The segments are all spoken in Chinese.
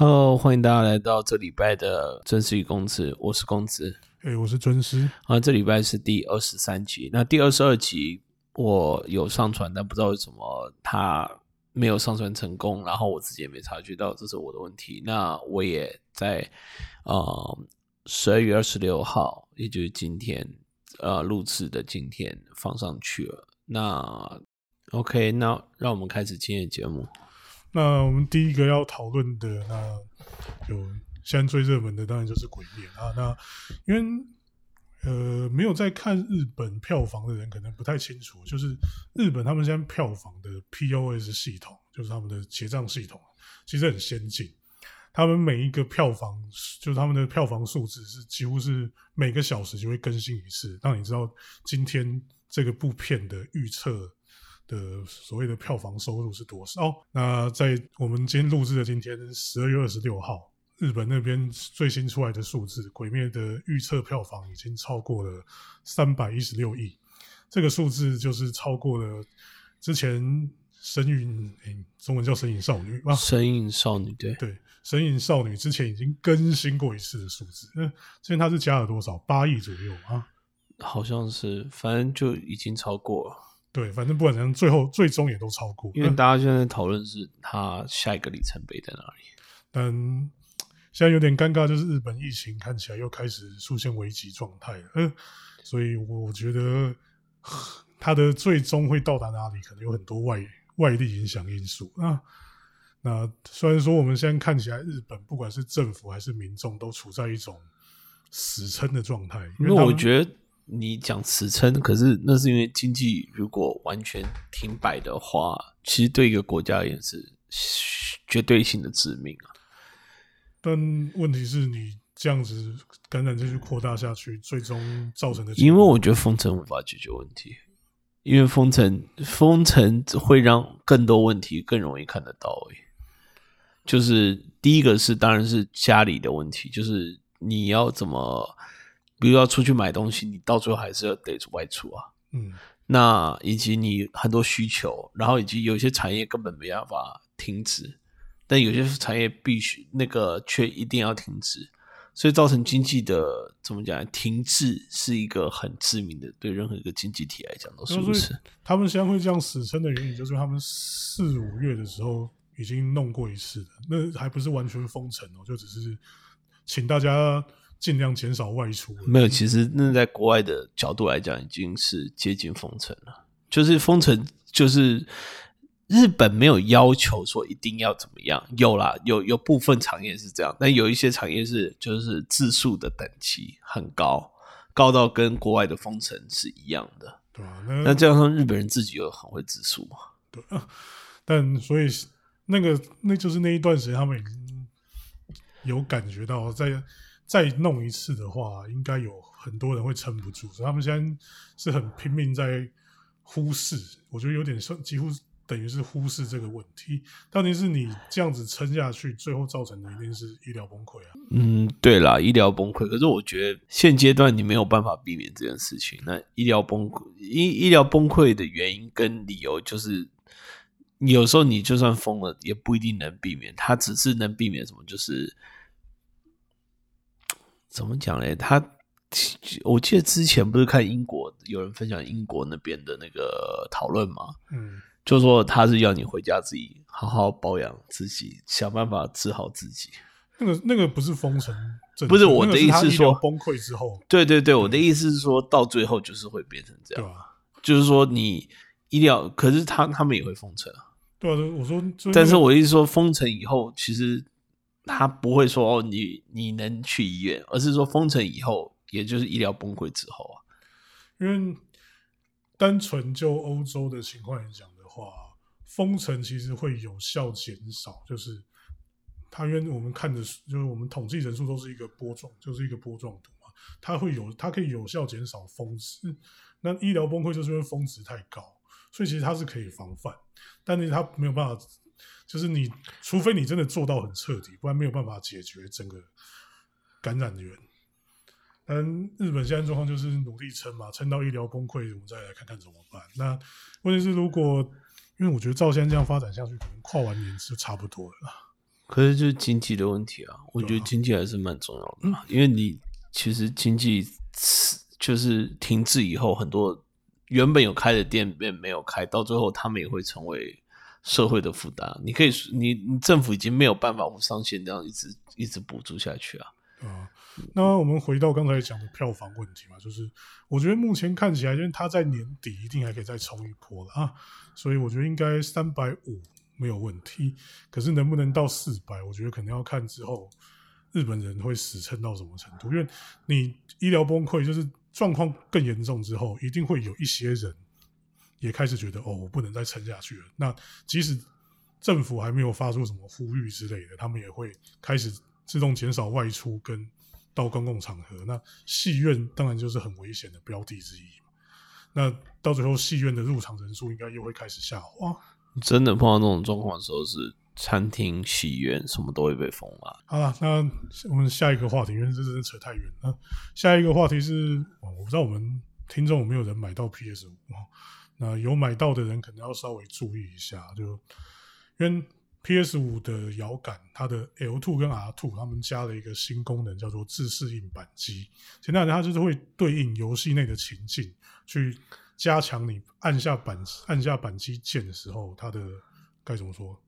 Hello，欢迎大家来到这礼拜的真实与公子，我是公子。哎、我是尊师。啊，这礼拜是第二十三集，那第二十二集我有上传，但不知道为什么它没有上传成功，然后我自己也没察觉到，这是我的问题。那我也在呃十二月二十六号，也就是今天呃录制的今天放上去了。那 OK，那让我们开始今天的节目。那我们第一个要讨论的，那有现在最热门的当然就是《鬼灭》啊。那因为呃没有在看日本票房的人可能不太清楚，就是日本他们现在票房的 POS 系统，就是他们的结账系统，其实很先进。他们每一个票房，就是他们的票房数字是几乎是每个小时就会更新一次，让你知道今天这个部片的预测的所谓的票房收入是多少。那在我们今天录制的今天，十二月二十六号，日本那边最新出来的数字，《鬼灭》的预测票房已经超过了三百一十六亿，这个数字就是超过了之前《神隐》诶，中文叫《神隐少女》吧，神隐少女对，对，《神隐少女》之前已经更新过一次的数字，那之前它是加了多少？八亿左右啊。好像是，反正就已经超过了。对，反正不管怎样，最后最终也都超过。因为大家现在讨论是它下一个里程碑在哪里。但现在有点尴尬，就是日本疫情看起来又开始出现危机状态了。嗯、所以我觉得它的最终会到达哪里，可能有很多外外力影响因素啊。那虽然说我们现在看起来，日本不管是政府还是民众，都处在一种死撑的状态。因为我觉得你讲死撑，可是那是因为经济如果完全停摆的话，其实对一个国家而言是绝对性的致命啊。但问题是你这样子感染继续扩大下去，最终造成的因为我觉得封城无法解决问题，因为封城封城会让更多问题更容易看得到而已。就是第一个是当然是家里的问题，就是你要怎么，比如要出去买东西，你到最后还是要得外出啊。嗯，那以及你很多需求，然后以及有些产业根本没办法停止，但有些产业必须那个却一定要停止，所以造成经济的怎么讲停滞是一个很致命的，对任何一个经济体来讲都是如此。他们现在会这样死撑的原因，就是他们四五月的时候已经弄过一次了，那还不是完全封城哦，就只是请大家尽量减少外出。没有，其实那在国外的角度来讲，已经是接近封城了。就是封城，就是日本没有要求说一定要怎么样，有啦，有有部分产业是这样，但有一些产业是就是自述的等级很高，高到跟国外的封城是一样的。对啊，那那加上日本人自己又很会自述嘛，对啊，但所以那个那就是那一段时间，他们已经有感觉到再再弄一次的话，应该有很多人会撑不住，所以他们现在是很拼命在忽视，我觉得有点像几乎等于是忽视这个问题。到底是你这样子撑下去，最后造成的一定是医疗崩溃啊。嗯，对啦，医疗崩溃。可是我觉得现阶段你没有办法避免这件事情。那医疗崩溃，医医疗崩溃的原因跟理由，就是有时候你就算疯了，也不一定能避免。它只是能避免什么，就是怎么讲嘞？他我记得之前不是看英国有人分享英国那边的那个讨论嘛？嗯，就说他是要你回家自己好好保养自己，想办法治好自己。那个那个不是封城，不是我的意思是说崩溃之后，对对对，我的意思是说到最后就是会变成这样，对吧、就是说你医疗，可是他他们也会封城啊。对啊，我说，但是我意思说封城以后，其实他不会说哦，你你能去医院，而是说封城以后，也就是医疗崩溃之后啊。因为单纯就欧洲的情况来讲的话，封城其实会有效减少，就是它因为我们看的就是我们统计人数都是一个波状，就是一个波状图嘛，它会有它可以有效减少峰值。那医疗崩溃就是因为峰值太高，所以其实它是可以防范，但是它没有办法，就是你除非你真的做到很彻底，不然没有办法解决整个感染源。但日本现在状况就是努力撑嘛，撑到医疗崩溃，我们再来看看怎么办。那问题是，如果因为我觉得照现在这样发展下去，可能跨完年就差不多了。可是就是经济的问题啊，我觉得经济还是蛮重要的，因为你其实经济就是停滞以后，很多原本有开的店变没有开，到最后他们也会成为社会的负担。你可以，你你政府已经没有办法无上限这样一直一直补助下去啊。啊，那我们回到刚才讲的票房问题嘛，就是我觉得目前看起来，因为他在年底一定还可以再冲一波了啊，所以我觉得应该三百五没有问题。可是能不能到四百，我觉得可能要看之后日本人会死撑到什么程度。因为你医疗崩溃，就是状况更严重之后，一定会有一些人也开始觉得哦，我不能再撑下去了。那即使政府还没有发出什么呼吁之类的，他们也会开始。自动减少外出跟到公共场合，那戏院当然就是很危险的标的之一那到最后，戏院的入场人数应该又会开始下滑。真的碰到这种状况的时候，是餐厅、戏院什么都会被封了。好了，那我们下一个话题，因为这真的扯太远了。下一个话题是，我不知道我们听众有没有人买到 PS 五那有买到的人可能要稍微注意一下，就因为。P.S. 五的摇杆，它的 L two 跟 R two，他们加了一个新功能，叫做自适应扳机。简单讲，它就是会对应游戏内的情境，去加强你按下扳按下扳机键的时候，它的该怎么说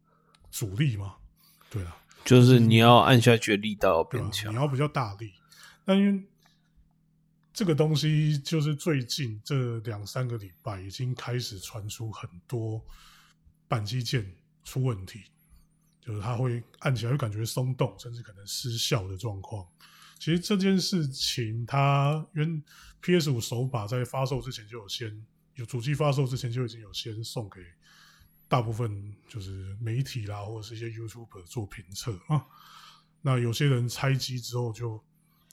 阻力嘛？对啊，就是你要按下去的力道要变强，你要比较大力。但因为这个东西，就是最近这两三个礼拜已经开始传出很多扳机键出问题。就是它会按起来会感觉松动，甚至可能失效的状况。其实这件事情，它因 PS 五手把在发售之前就有先有主机发售之前就已经有先送给大部分就是媒体啦，或者是一些 YouTuber 做评测啊。那有些人拆机之后，就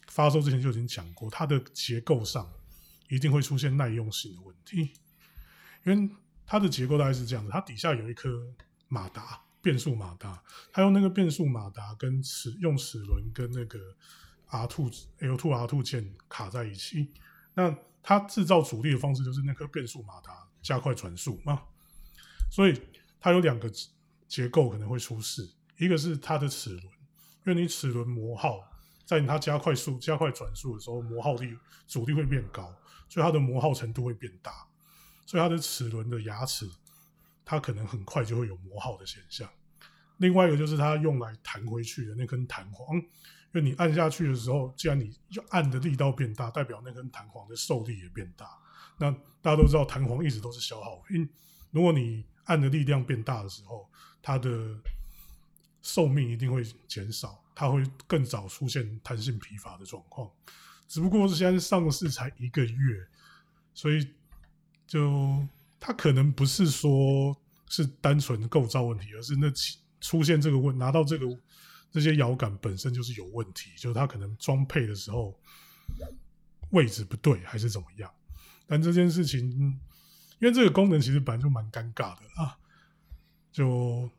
发售之前就已经讲过，它的结构上一定会出现耐用性的问题，因为它的结构大概是这样子，它底下有一颗马达。变速马达，它用那个变速马达跟齿用齿轮跟那个 R two L two R two 键卡在一起。那它制造阻力的方式就是那颗变速马达加快转速嘛。所以它有两个结构可能会出事，一个是它的齿轮，因为你齿轮磨耗，在它加快速加快转速的时候，磨耗力阻力会变高，所以它的磨耗程度会变大，所以它的齿轮的牙齿。它可能很快就会有磨耗的现象。另外一个就是它用来弹回去的那根弹簧，因为你按下去的时候，既然你按的力道变大，代表那根弹簧的受力也变大。那大家都知道，弹簧一直都是消耗品。如果你按的力量变大的时候，它的寿命一定会减少，它会更早出现弹性疲乏的状况。只不过是现在上市才一个月，所以就。它可能不是说是单纯构造问题，而是那出现这个问拿到这个这些摇杆本身就是有问题，就是它可能装配的时候位置不对，还是怎么样？但这件事情，因为这个功能其实本来就蛮尴尬的啊，就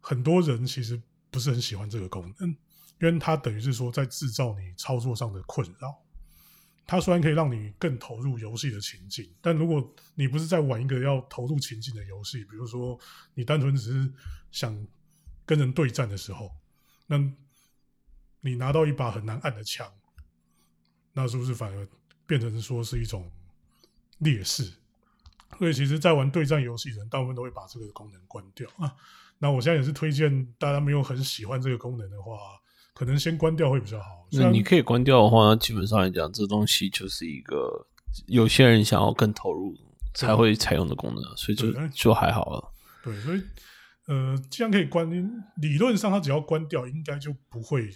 很多人其实不是很喜欢这个功能，因为它等于是说在制造你操作上的困扰。它虽然可以让你更投入游戏的情境，但如果你不是在玩一个要投入情境的游戏，比如说你单纯只是想跟人对战的时候，那你拿到一把很难按的枪，那是不是反而变成说是一种劣势？所以其实，在玩对战游戏的人，大部分都会把这个功能关掉啊。那我现在也是推荐大家没有很喜欢这个功能的话。可能先关掉会比较好。那你可以关掉的话，基本上来讲，这东西就是一个有些人想要更投入才会采用的功能，所以就就还好了。对，所以呃，既然可以关，理论上它只要关掉，应该就不会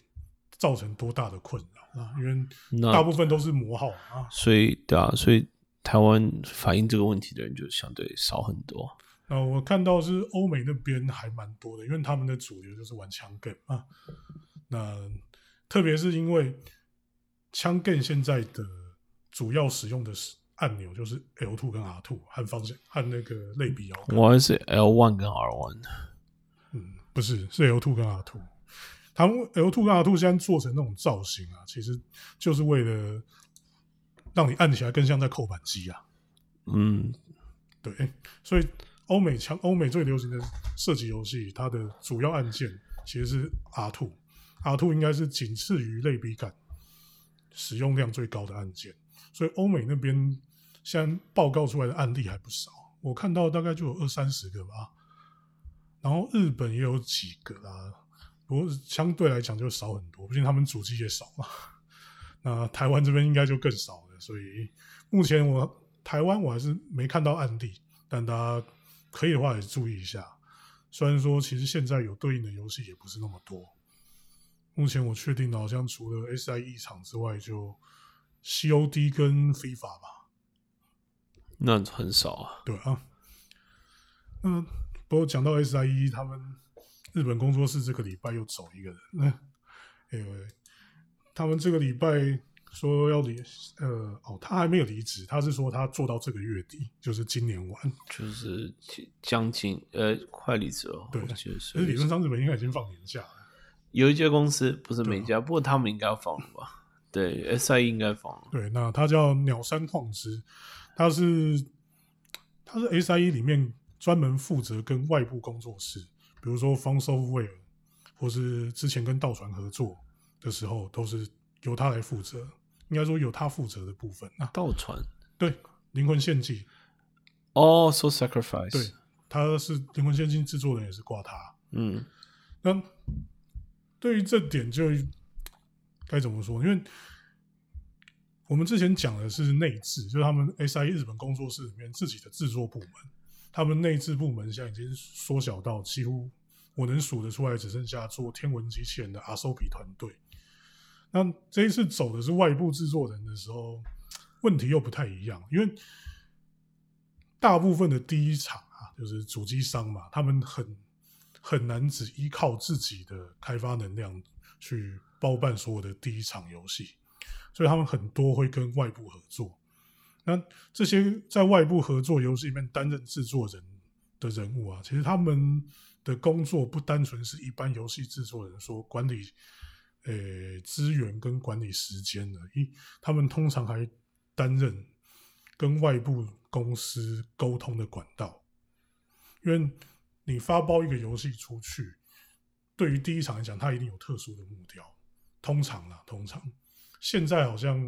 造成多大的困扰啊，因为大部分都是磨耗啊。所以对啊，所以台湾反映这个问题的人就相对少很多。那我看到是欧美那边还蛮多的，因为他们的主流就是玩枪 game 啊。那特别是因为枪 g 现在的主要使用的是按钮，就是 L two 跟 R two 和方向和那个类比摇杆。我还是 L one 跟 R one。嗯，不是，是 L two 跟 R two。他们 L two 跟 R two 现在做成那种造型啊，其实就是为了让你按起来更像在扣扳机啊。嗯，对。所以欧美枪，欧美最流行的射击游戏，它的主要按键。其实是 R R two 应该是仅次于类比感使用量最高的按键，所以欧美那边现在报告出来的案例还不少，我看到大概就有二三十个吧，然后日本也有几个啦，不过相对来讲就少很多，毕竟他们主机也少嘛。那台湾这边应该就更少了，所以目前我台湾我还是没看到案例，但大家可以的话也注意一下。虽然说其实现在有对应的游戏也不是那么多，目前我确定的好像除了 SIE 厂之外，就 COD 跟 FIFA 吧。那很少啊。对啊。那，不过讲到 SIE，他们日本工作室这个礼拜又走一个人，那他们这个礼拜说要离，呃，哦，他还没有离职，他是说他做到这个月底，就是今年完，就是将近呃快离职了。对，我记得其实理论上日本应该已经放年假了。有一家公司不是每家，不过他们应该要放了吧？对，SIE 应该放了。对，那他叫鸟山矿之，他是他是 SIE 里面专门负责跟外部工作室，比如说 Fun Software，或是之前跟道传合作的时候，都是由他来负责。应该说有他负责的部分啊。道传对灵魂献祭哦，So Sacrifice，对，他是灵魂献祭制作人，也是挂他。嗯，那对于这点就该怎么说？因为我们之前讲的是内置，就是他们 SIE 日本工作室里面自己的制作部门，他们内置部门现在已经缩小到几乎我能数得出来，只剩下做天文机器人的阿索比团队。那这一次走的是外部制作人的时候，问题又不太一样，因为大部分的第一场啊，就是主机商嘛，他们很很难只依靠自己的开发能量去包办所有的第一场游戏，所以他们很多会跟外部合作。那这些在外部合作游戏里面担任制作人的人物啊，其实他们的工作不单纯是一般游戏制作人说管理，呃，资源跟管理时间的，一他们通常还担任跟外部公司沟通的管道，因为你发包一个游戏出去，对于第一场来讲，它一定有特殊的目标。通常啦，通常现在好像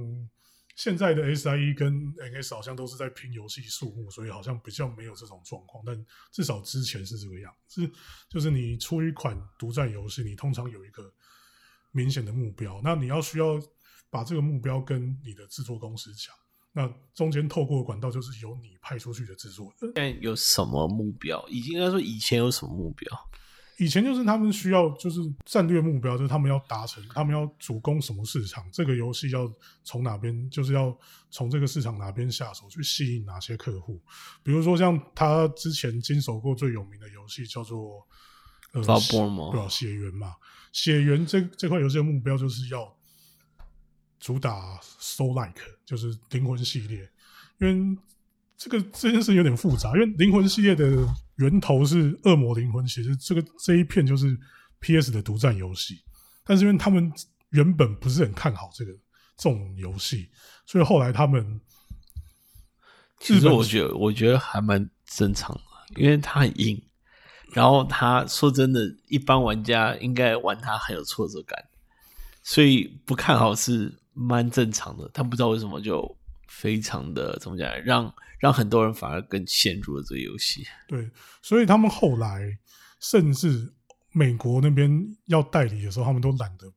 现在的 SIE 跟 NS 好像都是在拼游戏数目，所以好像比较没有这种状况。但至少之前是这个样子，就是你出一款独占游戏，你通常有一个明显的目标，那你要需要把这个目标跟你的制作公司讲。那中间透过管道就是由你派出去的制作人。现在有什么目标？已经应该说以前有什么目标？以前就是他们需要就是战略目标，就是他们要达成，他们要主攻什么市场，这个游戏要从哪边，就是要从这个市场哪边下手去吸引哪些客户。比如说像他之前经手过最有名的游戏叫做呃 Bloodborne 吗对吧？血缘嘛，血缘这这块游戏的目标就是要主打 Soul Like，就是灵魂系列，因为这个这件事有点复杂，因为灵魂系列的源头是恶魔灵魂，其实这个这一片就是 PS 的独占游戏，但是因为他们原本不是很看好这个这种游戏，所以后来他们其实我觉得，我觉得还蛮正常的，因为它很硬。然后他说真的，一般玩家应该玩它很有挫折感，所以不看好是蛮正常的。但不知道为什么就非常的怎么讲，让让很多人反而更陷入了这个游戏。对，所以他们后来甚至美国那边要代理的时候，他们都懒得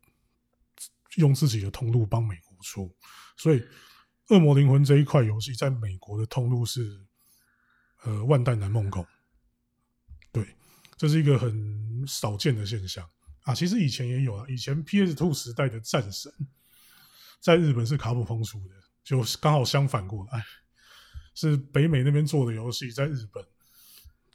用自己的通路帮美国出，所以《恶魔灵魂》这一块游戏在美国的通路是呃万代南梦宫，对，这是一个很少见的现象啊。其实以前也有啊，以前 PS Two 时代的战神在日本是卡普空出的，就刚好相反过来。是北美那边做的游戏，在日本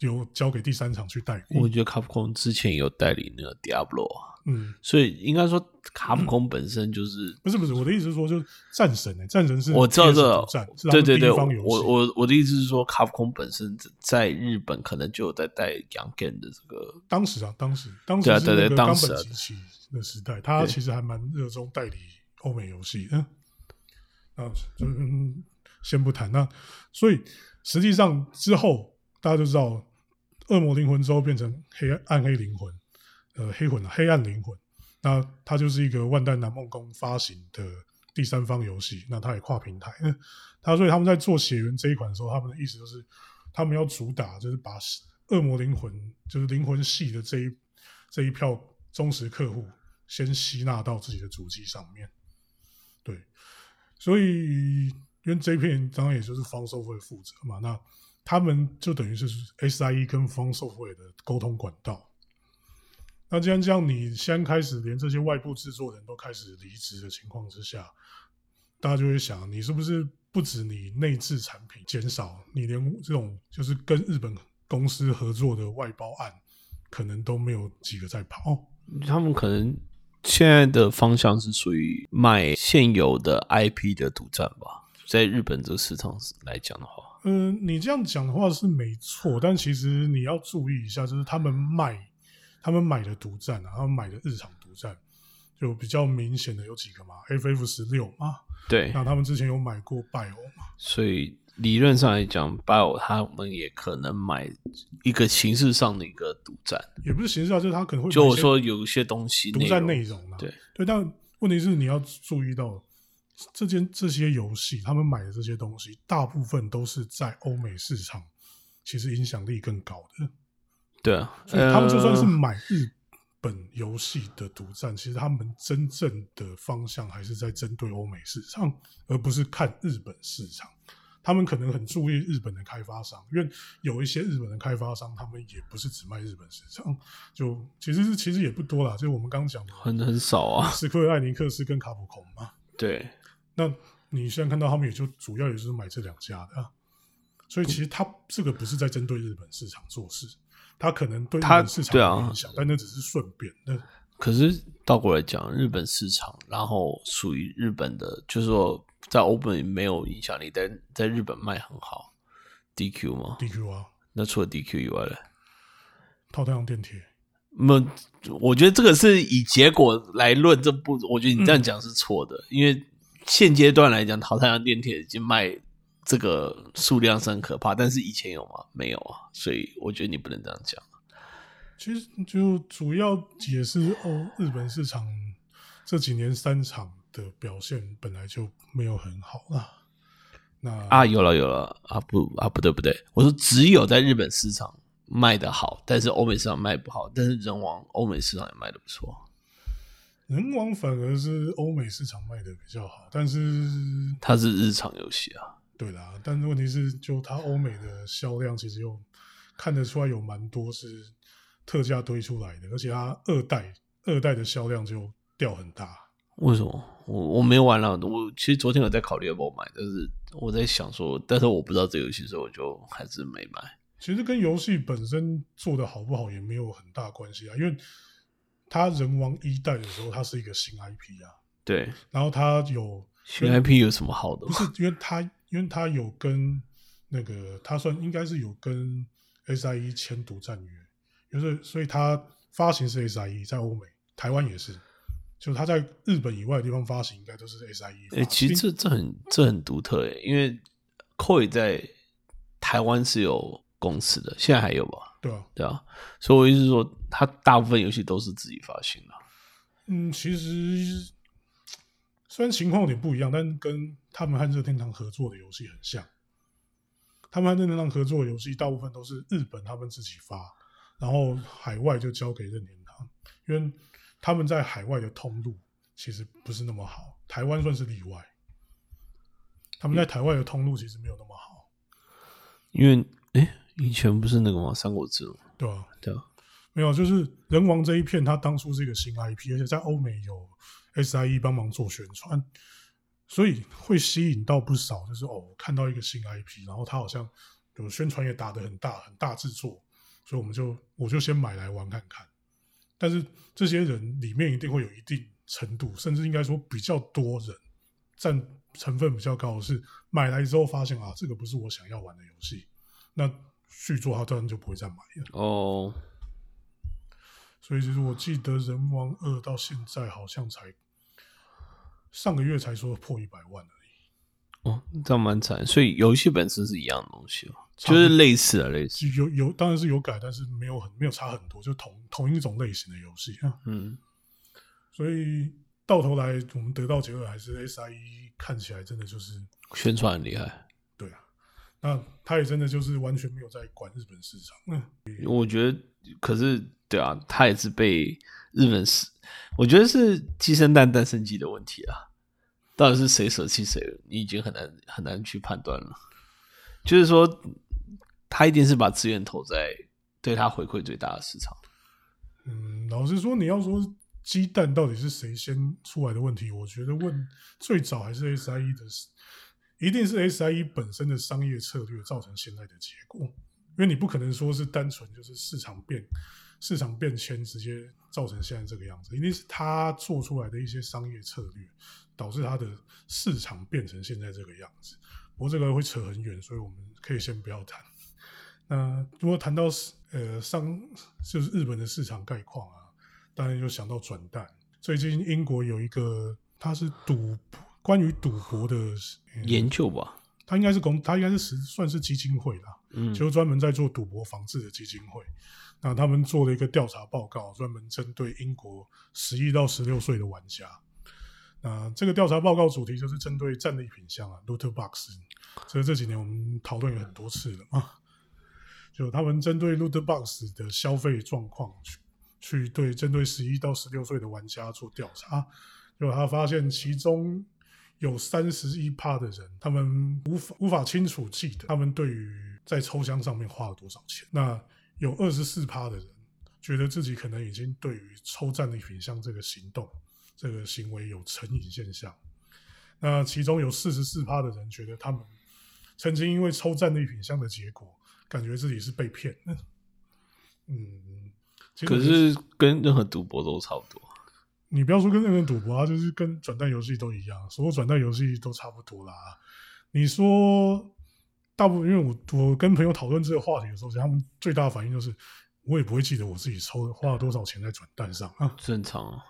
有交给第三场去代理。我觉得卡普空之前有代理那个 Diablo，嗯，所以应该说卡普空本身就是不是不是，我的意思是说，就是战神诶、战神是我知道这对对对。我我我的意思是说，卡普空本身在日本可能就有在带洋 game 的这个，当时啊，当时当时对啊对对当时的时代，他其实还蛮热衷代理欧美游戏嗯。啊，就嗯，先不谈那，所以实际上之后大家就知道，恶魔灵魂之后变成黑暗暗黑灵魂，呃黑魂黑暗灵魂，那它就是一个万代南梦宫发行的第三方游戏，那它也跨平台。那他所以他们在做血缘这一款的时候，他们的意思就是他们要主打就是把恶魔灵魂就是灵魂系的这一这一票忠实客户先吸纳到自己的主机上面。对，所以因为这一片当然也就是方寿会负责嘛，那他们就等于是 SIE 跟方寿会的沟通管道。那既然这样，你先开始连这些外部制作人都开始离职的情况之下，大家就会想，你是不是不止你内置产品减少，你连这种就是跟日本公司合作的外包案，可能都没有几个在跑。他们可能现在的方向是属于卖现有的 IP 的独占吧，在日本这个市场来讲的话，嗯，你这样讲的话是没错，但其实你要注意一下，就是他们卖。他们买的独占啊，他们买的日常独占，就比较明显的有几个嘛，FF 十六嘛，对，那他们之前有买过 Bio 嘛，所以理论上来讲，Bio 他们也可能买一个形式上的一个独占，也不是形式上，就是他可能会就我说有一些东西独占内容啊，对对，但问题是你要注意到这件这些游戏，他们买的这些东西，大部分都是在欧美市场，其实影响力更高的。对啊，所以他们就算是买日本游戏的独占，其实他们真正的方向还是在针对欧美市场，而不是看日本市场。他们可能很注意日本的开发商，因为有一些日本的开发商，他们也不是只卖日本市场，就其实是其实也不多啦。就我们刚刚讲的，很很少啊，斯科艾尼克斯跟卡普空嘛。对，那你现在看到他们也就主要也是买这两家的，所以其实他这个不是在针对日本市场做事。他可能对日本市场有影响，但那只是顺便。那可是倒过来讲，日本市场，然后属于日本的，就是说在欧本没有影响力，但在日本卖很好。DQ 吗？DQ 啊。那除了 DQ 以外呢？套太阳电铁。那我觉得这个是以结果来论，这不，我觉得你这样讲是错的，因为现阶段来讲，淘汰阳电铁已经卖。这个数量是很可怕，但是以前有吗？没有啊，所以我觉得你不能这样讲。其实就主要解释哦，日本市场这几年三场的表现本来就没有很好啊。那啊，有了有了啊，不啊，不对不对，我说只有在日本市场卖的好，但是欧美市场卖不好，但是人王欧美市场也卖的不错。人王反而是欧美市场卖的比较好，但是它是日常游戏啊。对啦，但是问题是，就它欧美的销量其实又看得出来有蛮多是特价推出来的，而且它二代二代的销量就掉很大。为什么？我我没玩了，我其实昨天有在考虑要不要买，但是我在想说，但是我不知道这游戏，所以我就还是没买。其实跟游戏本身做的好不好也没有很大关系啊，因为它人王一代的时候，它是一个新 IP 啊。对，然后它有新 IP 有什么好的？不是，因为它。因为他有跟那个，他算应该是有跟 SIE 签独占约，就是所以他发行是 SIE，在欧美、台湾也是，就他在日本以外的地方发行，应该都是 SIE。哎，其实这这很这很独特哎，因为 Koi 在台湾是有公司的，现在还有吧？对啊，对啊，所以我意思是说，他大部分游戏都是自己发行的。嗯，其实。虽然情况有点不一样，但跟他们和任天堂合作的游戏很像。他们和任天堂合作的游戏大部分都是日本他们自己发，然后海外就交给任天堂，因为他们在海外的通路其实不是那么好。台湾算是例外，他们在台湾的通路其实没有那么好。因为哎，以前不是那个吗？三国志对啊，对啊，没有，就是人王这一片，它当初是一个新 IP，而且在欧美有。SIE 帮忙做宣传，所以会吸引到不少。就是哦，看到一个新 IP，然后他好像有宣传也打得很大，很大制作，所以我们就我就先买来玩看看。但是这些人里面一定会有一定程度，甚至应该说比较多人占成分比较高的是买来之后发现啊，这个不是我想要玩的游戏，那续作他当然就不会再买了。哦，所以其实我记得《人王二》到现在好像才。上个月才说破一百万而已，哦，这样蛮惨。所以游戏本身是一样的东西哦，就是类似的类似。有有当然是有改，但是没有很没有差很多，就同同一种类型的游戏啊。嗯，所以到头来我们得到结论还是 SIE 看起来真的就是宣传很厉害。对啊，那他也真的就是完全没有在管日本市场。嗯，我觉得，可是对啊，他也是被日本市，我觉得是鸡生蛋蛋生鸡的问题啊。到底是谁舍弃谁？你已经很难很难去判断了。就是说，他一定是把资源投在对他回馈最大的市场。嗯，老实说，你要说鸡蛋到底是谁先出来的问题，我觉得问最早还是 SIE 的，一定是 SIE 本身的商业策略造成现在的结果。因为你不可能说是单纯就是市场变市场变迁直接造成现在这个样子，一定是他做出来的一些商业策略。导致他的市场变成现在这个样子，不过这个会扯很远，所以我们可以先不要谈。那如果谈到呃商，就是日本的市场概况啊，当然就想到转蛋。最近英国有一个，它是赌关于赌博的研究吧，它应该是公，它应该是算是基金会啦，嗯，就专门在做赌博防治的基金会。那他们做了一个调查报告，专门针对英国十一到十六岁的玩家。那这个调查报告主题就是针对战利品项啊，loot box。所以这几年我们讨论了很多次了嘛，就他们针对 loot box 的消费状况去去对针对十一到十六岁的玩家做调查，就他发现其中有三十一趴的人，他们无法无法清楚记得他们对于在抽箱上面花了多少钱。那有二十四趴的人觉得自己可能已经对于抽战利品项这个行动。这个行为有成瘾现象，那其中有四十四趴的人觉得他们曾经因为抽战利品项的结果，感觉自己是被骗。嗯，可是跟任何赌博都差不多。你不要说跟任何赌博啊，就是跟转蛋游戏都一样，所有转蛋游戏都差不多啦。你说大部分，因为我我跟朋友讨论这个话题的时候，他们最大的反应就是，我也不会记得我自己抽花了多少钱在转蛋上啊，正常。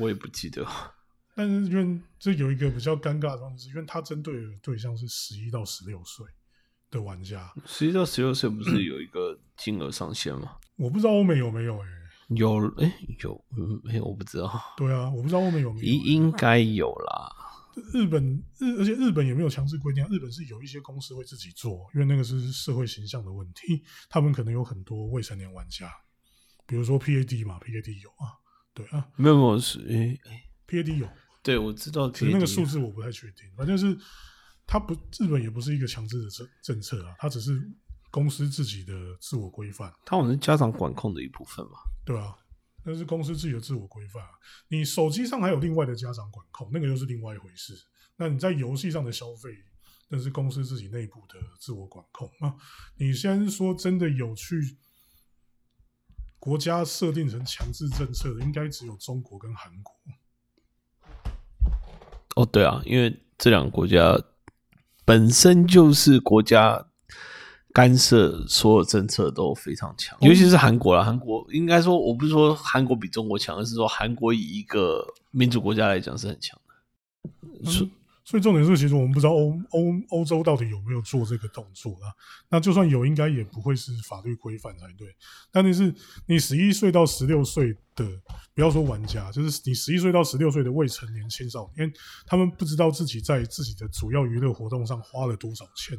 我也不记得，但是因为这有一个比较尴尬的方式，因为他针对的对象是十一到十六岁的玩家。十一到十六岁不是有一个金额上限吗？我不知道欧美有没有，哎，有，哎，有，没有？我不知道。对啊，我不知道欧美有没有，应应该有啦。日本日，而且日本也没有强制规定，日本是有一些公司会自己做，因为那个是社会形象的问题，他们可能有很多未成年玩家，比如说 PAD 嘛，PAD 有啊。对啊，没有没有是诶诶，P A D 有，对我知道，其实那个数字我不太确定，反正是他不，日本也不是一个强制的政政策啊，他只是公司自己的自我规范，它好像是家长管控的一部分嘛，对啊，那是公司自己的自我规范，你手机上还有另外的家长管控，那个又是另外一回事。那你在游戏上的消费，那是公司自己内部的自我管控啊。你先说真的有去。国家设定成强制政策的，应该只有中国跟韩国。哦，对啊，因为这两个国家本身就是国家干涉所有政策都非常强，尤其是韩国啦。韩国应该说，我不是说韩国比中国强，而是说韩国以一个民主国家来讲是很强的。是。所以重点是，其实我们不知道欧欧欧洲到底有没有做这个动作啦？那就算有，应该也不会是法律规范才对。但是你十一岁到十六岁的，不要说玩家，就是你十一岁到十六岁的未成年青少年，他们不知道自己在自己的主要娱乐活动上花了多少钱，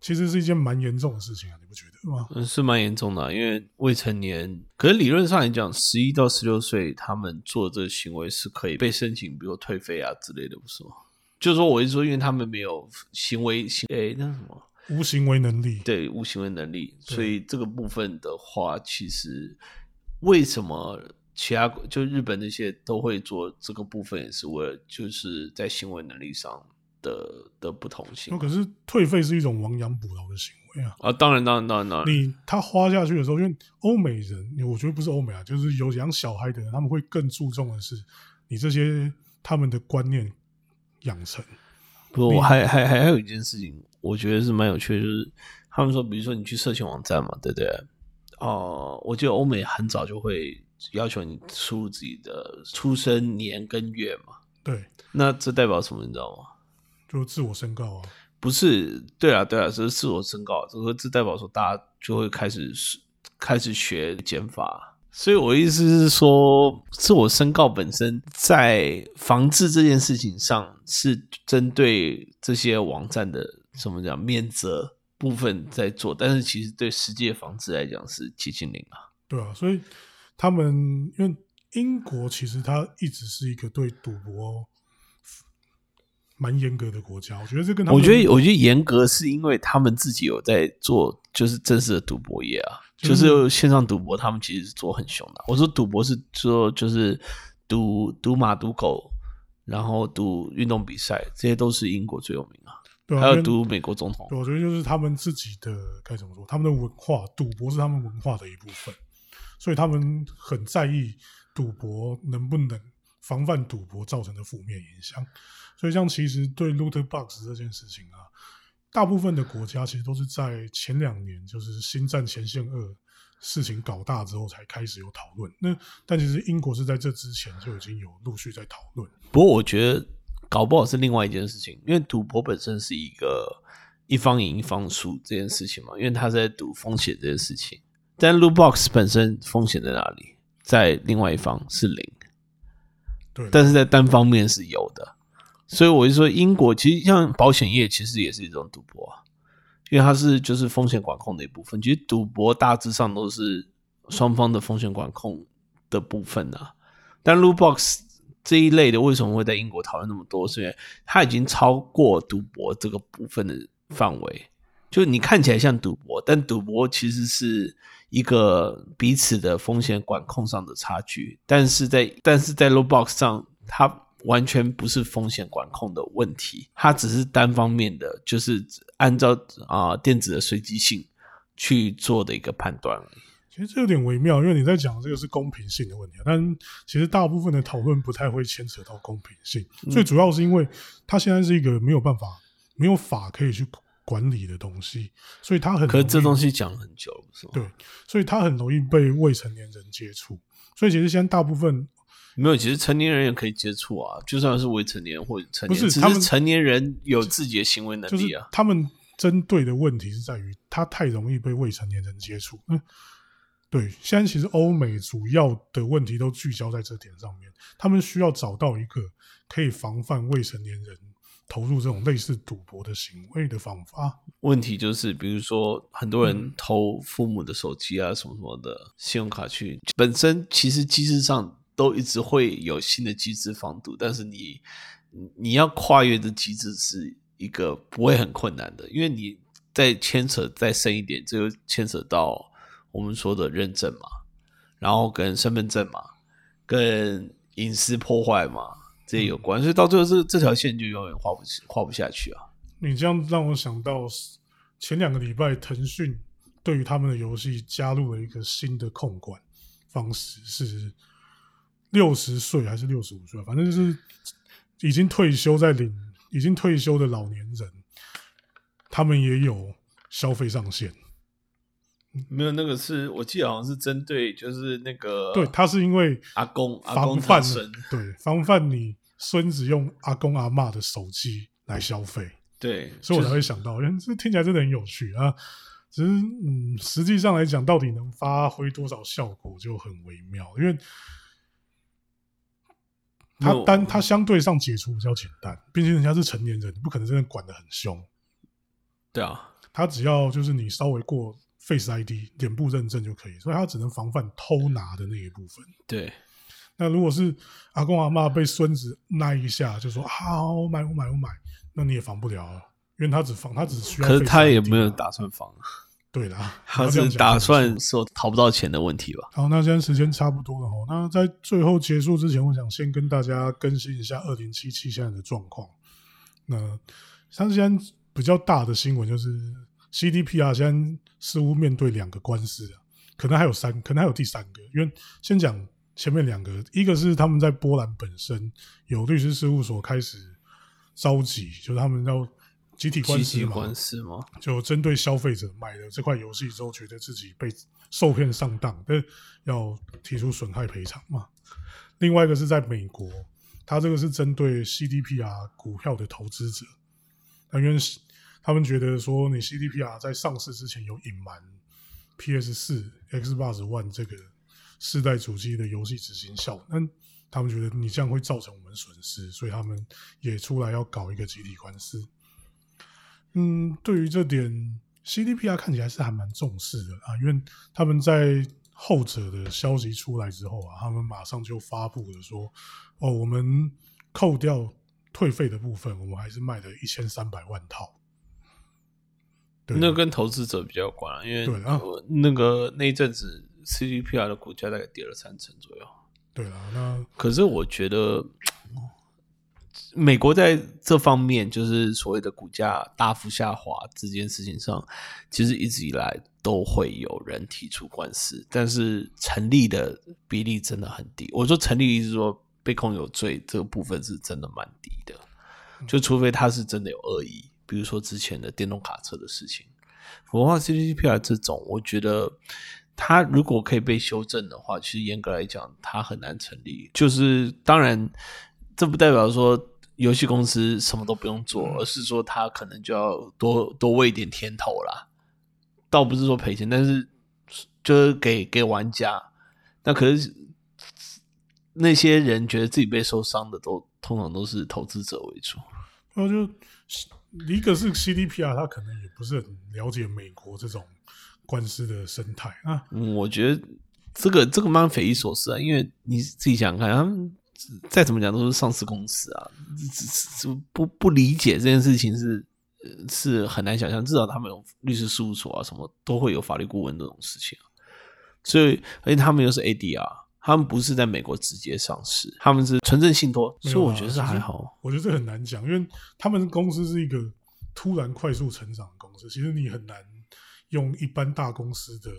其实是一件蛮严重的事情啊！你不觉得吗？嗯，是蛮严重的，因为未成年，可是理论上来讲，十一到十六岁他们做这个行为是可以被申请，比如退费啊之类的，不是吗？就是说，我是说，因为他们没有行为行，诶，那什么，无行为能力，对，无行为能力，所以这个部分的话，其实为什么其他就日本那些都会做这个部分，也是为了就是在行为能力上的的不同性。那可是退费是一种亡羊补牢的行为啊！啊，当然，当然，当然，当然，你他花下去的时候，因为欧美人，我觉得不是欧美啊，就是有养小孩的人，他们会更注重的是你这些他们的观念。养成不，我还还还还有一件事情，我觉得是蛮有趣的，就是他们说，比如说你去色情网站嘛，对不对？哦，我记得欧美很早就会要求你输入自己的出生年跟月嘛。对，那这代表什么？你知道吗？就自我申告啊。不是，对啊，对啊，这是自我申告，这个这代表说大家就会开始开始学减法。所以我意思是说，自我申告本身在防治这件事情上是针对这些网站的怎么讲免责部分在做，但是其实对实际的防治来讲是接近零啊。对啊，所以他们因为英国其实它一直是一个对赌博蛮严格的国家，我觉得这跟他我觉得我觉得严格是因为他们自己有在做，就是正式的赌博业啊。就是线上赌博，他们其实是做很凶的。我说赌博是说就是赌赌马、赌狗，然后赌运动比赛，这些都是英国最有名啊。对，还有赌美国总统。我觉得就是他们自己的该怎么说，他们的文化，赌博是他们文化的一部分，所以他们很在意赌博能不能防范赌博造成的负面影响。所以像其实对 loot box 这件事情啊。大部分的国家其实都是在前两年，就是《星战前线二》事情搞大之后才开始有讨论。那但其实英国是在这之前就已经有陆续在讨论。不过我觉得搞不好是另外一件事情，因为赌博本身是一个一方赢一方输这件事情嘛，因为他在赌风险这件事情。但 loot box 本身风险在哪里？在另外一方是零，对，但是在单方面是有的。所以我就说，英国其实像保险业，其实也是一种赌博，因为它是就是风险管控的一部分。其实赌博大致上都是双方的风险管控的部分啊。但 Loo Box 这一类的为什么会在英国讨论那么多？是因为它已经超过赌博这个部分的范围。就你看起来像赌博，但赌博其实是一个彼此的风险管控上的差距。但是在但是在 Loo Box 上，它完全不是风险管控的问题，它只是单方面的，就是按照啊电子的随机性去做的一个判断。其实这有点微妙，因为你在讲这个是公平性的问题，但其实大部分的讨论不太会牵扯到公平性。最主要是因为它现在是一个没有办法、没有法可以去管理的东西，所以它很可是这东西讲了很久了，是吧？对，所以它很容易被未成年人接触。所以其实现在大部分。没有，其实成年人也可以接触啊，就算是未成年或者成年，只是成年人有自己的行为能力啊。他们针对的问题是在于他太容易被未成年人接触。嗯，对，现在其实欧美主要的问题都聚焦在这点上面，他们需要找到一个可以防范未成年人投入这种类似赌博的行为的方法。问题就是，比如说很多人偷父母的手机啊，什么什么的信用卡去，本身其实机制上。都一直会有新的机制防堵，但是你你要跨越的机制是一个不会很困难的，因为你再牵扯再深一点，这就牵扯到我们说的认证嘛，然后跟身份证嘛，跟隐私破坏嘛，这些有关，所以到最后这这条线就永远画不画不下去啊。你这样让我想到前两个礼拜，腾讯对于他们的游戏加入了一个新的控管方式是。六十岁还是六十五岁，反正就是已经退休在领，已经退休的老年人，他们也有消费上限。没有那个是我记得好像是针对就是那个，对他是因为阿公防范对防范你孙子用阿公阿妈的手机来消费，对，所以我才会想到，这听起来真的很有趣啊。只是嗯，实际上来讲，到底能发挥多少效果就很微妙，因为。他单他相对上解除比较简单，毕竟人家是成年人，不可能真的管得很凶。对啊，他只要就是你稍微过 Face ID 脸部认证就可以，所以他只能防范偷拿的那一部分。对，那如果是阿公阿妈被孙子那一下就说好我买我买我买，那你也防不了，因为他只防他只需要。可是他也没有打算防。对啦，他是打算说讨不到钱的问题吧？好，那现在时间差不多了哈。那在最后结束之前，我想先跟大家更新一下二零七七现在的状况。那像现在比较大的新闻就是 CDPR，现在似乎面对两个官司啊，可能还有三，可能还有第三个。因为先讲前面两个，一个是他们在波兰本身有律师事务所开始召集，就是他们要。集体官司嘛，就针对消费者买了这块游戏之后，觉得自己被受骗上当，但要提出损害赔偿嘛。另外一个是在美国，他这个是针对 CDPR 股票的投资者，那因为他们觉得说你 CDPR 在上市之前有隐瞒 PS 四、Xbox One 这个世代主机的游戏执行效，那他们觉得你这样会造成我们损失，所以他们也出来要搞一个集体官司。嗯，对于这点，CDPR 看起来是还蛮重视的啊，因为他们在后者的消息出来之后啊，他们马上就发布了说，哦，我们扣掉退费的部分，我们还是卖了一千三百万套。对那跟投资者比较有关啊，因为对啊那个那一阵子 CDPR 的股价大概跌了三成左右。对啊，那可是我觉得，美国在这方面就是所谓的股价大幅下滑这件事情上，其实一直以来都会有人提出官司，但是成立的比例真的很低。我说成立是说被控有罪这个部分是真的蛮低的，就除非他是真的有恶意，比如说之前的电动卡车的事情，否则的话 CDPR 这种，我觉得。他如果可以被修正的话，其实严格来讲，他很难成立。就是当然，这不代表说游戏公司什么都不用做，而是说他可能就要多多喂一点甜头啦。倒不是说赔钱，但是就是给给玩家。那可是那些人觉得自己被受伤的，都通常都是投资者为主。然后就一个是 CDPR，他可能也不是很了解美国这种官司的生态啊。嗯，我觉得这个这个蛮匪夷所思啊，因为你自己想想看，他们再怎么讲都是上市公司啊，不不理解这件事情是是很难想象，至少他们有律师事务所啊，什么都会有法律顾问这种事情啊。所以，而且他们又是 ADR，他们不是在美国直接上市，他们是纯正信托，所以我觉得是还好。我觉得这很难讲，因为他们公司是一个突然快速成长的公司，其实你很难用一般大公司的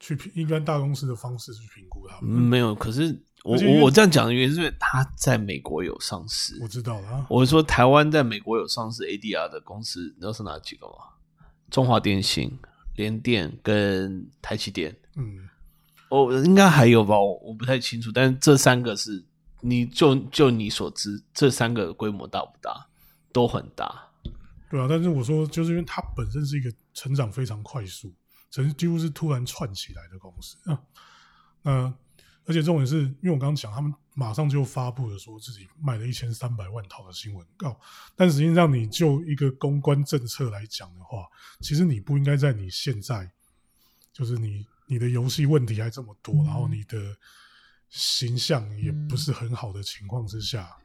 去评一般大公司的方式去评估他们。没有，可是我我我这样讲的原因是因为他在美国有上市，我知道了啊，我说台湾在美国有上市 ADR 的公司，你知道是哪几个吗？中华电信、联电跟台积电。嗯，哦，应该还有吧，我我不太清楚。但是这三个是，你就就你所知，这三个规模大不大？都很大。对啊，但是我说就是因为它本身是一个成长非常快速，成几乎是突然串起来的公司啊。那而且重点是因为我刚刚讲，他们马上就发布了说自己卖了一千三百万套的新闻告，但实际上你就一个公关政策来讲的话，其实你不应该在你现在就是你你的游戏问题还这么多，然后你的形象也不是很好的情况之下，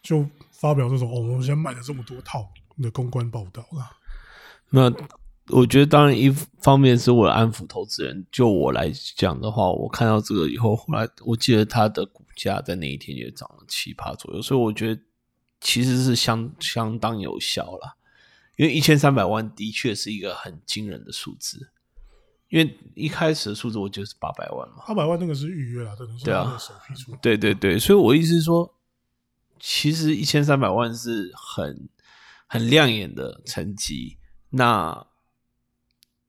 就发表这种哦，我们现在卖了这么多套的公关报道了。那我觉得，当然一方面是为了安抚投资人。就我来讲的话，我看到这个以后，后来我记得它的股价在那一天也涨了七趴左右，所以我觉得其实是相相当有效了。因为一千三百万的确是一个很惊人的数字，因为一开始的数字我记得是八百万嘛。八百万那个是预约啊，等于说对啊他的首批出。对对对，所以我意思是说，其实一千三百万是很很亮眼的成绩。那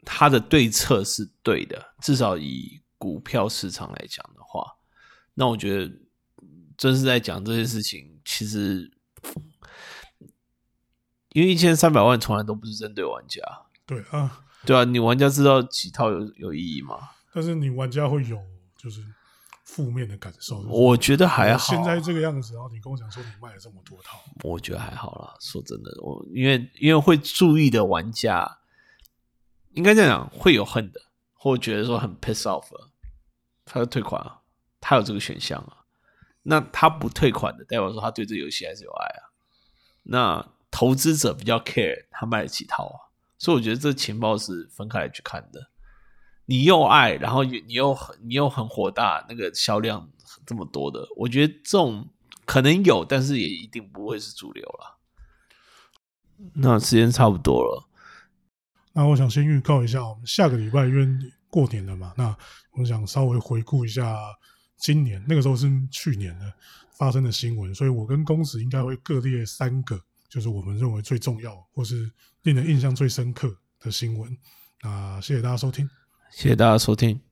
他的对策是对的，至少以股票市场来讲的话，那我觉得真是在讲这件事情，其实因为一千三百万从来都不是针对玩家，对啊，对啊，你玩家知道几套有有意义吗？但是你玩家会有就是负面的感受。就是我觉得还好。现在这个样子，然后你跟我讲说你卖了这么多套，我觉得还好啦。说真的，我因为因为会注意的玩家，应该这样讲，会有恨的，或觉得说很 piss off，他就退款啊，他有这个选项啊。那他不退款的，代表说他对这游戏还是有爱啊。那投资者比较 care 他卖了几套啊，所以我觉得这情报是分开来去看的。你又爱，然后你又很你又很火大，那个销量这么多的，我觉得这种可能有，但是也一定不会是主流了。那时间差不多了，那我想先预告一下，我们下个礼拜因为过年了嘛，那我想稍微回顾一下今年那个时候是去年的发生的新闻，所以我跟公子应该会各列三个，就是我们认为最重要或是令人印象最深刻的新闻。那谢谢大家收听。谢谢大家收听。